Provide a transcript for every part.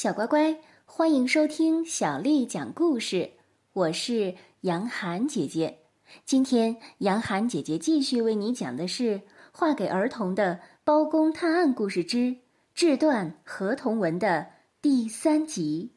小乖乖，欢迎收听小丽讲故事。我是杨涵姐姐。今天，杨涵姐姐继续为你讲的是《画给儿童的包公探案故事之志断合同文》的第三集《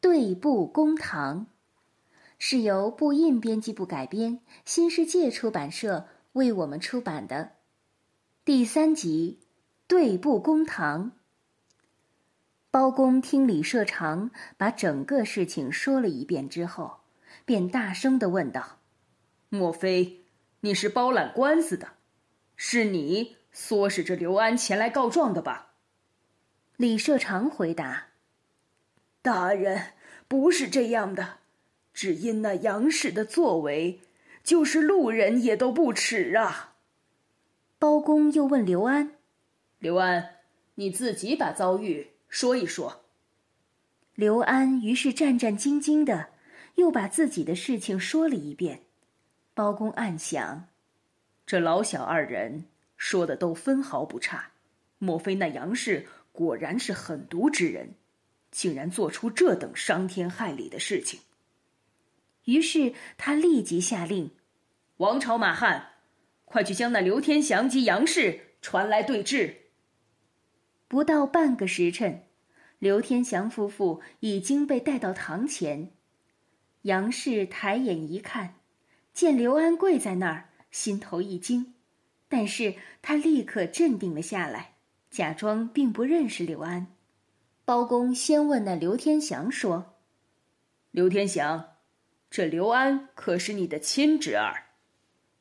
对簿公堂》，是由布印编辑部改编，新世界出版社为我们出版的第三集《对簿公堂》。包公听李社长把整个事情说了一遍之后，便大声的问道：“莫非你是包揽官司的？是你唆使着刘安前来告状的吧？”李社长回答：“大人，不是这样的，只因那杨氏的作为，就是路人也都不耻啊。”包公又问刘安：“刘安，你自己把遭遇？”说一说。刘安于是战战兢兢的，又把自己的事情说了一遍。包公暗想：这老小二人说的都分毫不差，莫非那杨氏果然是狠毒之人，竟然做出这等伤天害理的事情？于是他立即下令：王朝马汉，快去将那刘天祥及杨氏传来对质。不到半个时辰，刘天祥夫妇已经被带到堂前。杨氏抬眼一看，见刘安跪在那儿，心头一惊，但是他立刻镇定了下来，假装并不认识刘安。包公先问那刘天祥说：“刘天祥，这刘安可是你的亲侄儿？”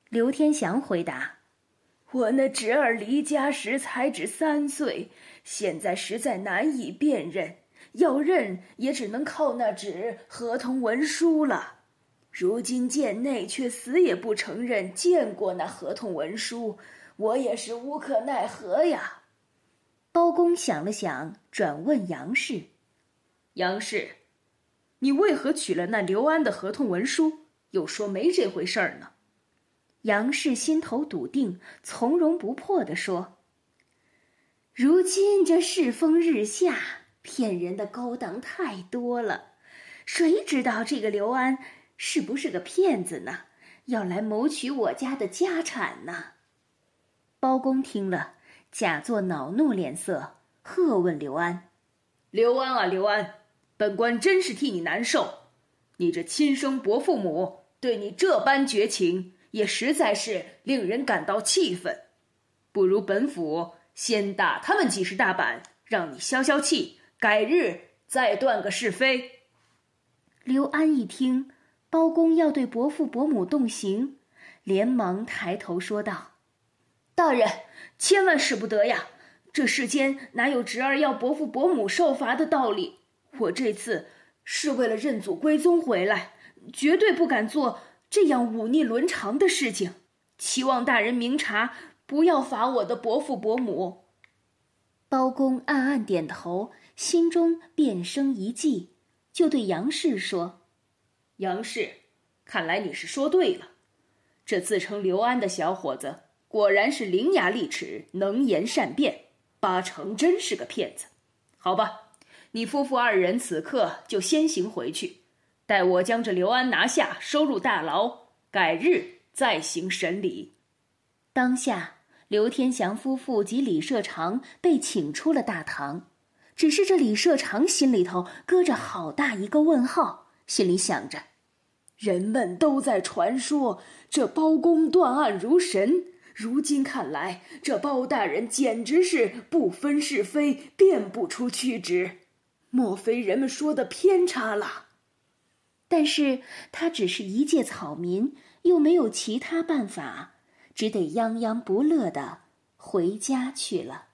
刘天祥回答。我那侄儿离家时才只三岁，现在实在难以辨认，要认也只能靠那纸合同文书了。如今贱内却死也不承认见过那合同文书，我也是无可奈何呀。包公想了想，转问杨氏：“杨氏，你为何取了那刘安的合同文书，又说没这回事儿呢？”杨氏心头笃定，从容不迫地说：“如今这世风日下，骗人的勾当太多了，谁知道这个刘安是不是个骗子呢？要来谋取我家的家产呢？”包公听了，假作恼怒脸色，喝问刘安：“刘安啊，刘安，本官真是替你难受，你这亲生伯父母对你这般绝情。”也实在是令人感到气愤，不如本府先打他们几十大板，让你消消气，改日再断个是非。刘安一听，包公要对伯父伯母动刑，连忙抬头说道：“大人，千万使不得呀！这世间哪有侄儿要伯父伯母受罚的道理？我这次是为了认祖归宗回来，绝对不敢做。”这样忤逆伦常的事情，期望大人明察，不要罚我的伯父伯母。包公暗暗点头，心中便生一计，就对杨氏说：“杨氏，看来你是说对了，这自称刘安的小伙子果然是伶牙俐齿、能言善辩，八成真是个骗子。好吧，你夫妇二人此刻就先行回去。”待我将这刘安拿下，收入大牢，改日再行审理。当下，刘天祥夫妇及李社长被请出了大堂。只是这李社长心里头搁着好大一个问号，心里想着：人们都在传说这包公断案如神，如今看来，这包大人简直是不分是非，辨不出曲直。莫非人们说的偏差了？但是他只是一介草民，又没有其他办法，只得泱泱不乐的回家去了。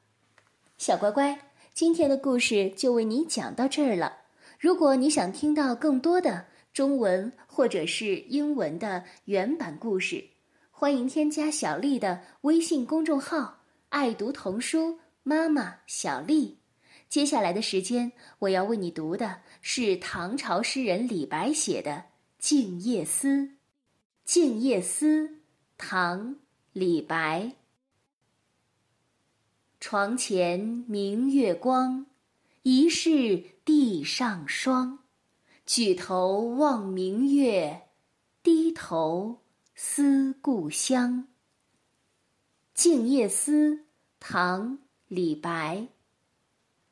小乖乖，今天的故事就为你讲到这儿了。如果你想听到更多的中文或者是英文的原版故事，欢迎添加小丽的微信公众号“爱读童书妈妈小丽”。接下来的时间，我要为你读的是唐朝诗人李白写的《静夜思》。《静夜思》，唐·李白。床前明月光，疑是地上霜。举头望明月，低头思故乡。《静夜思》唐·李白。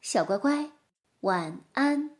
小乖乖，晚安。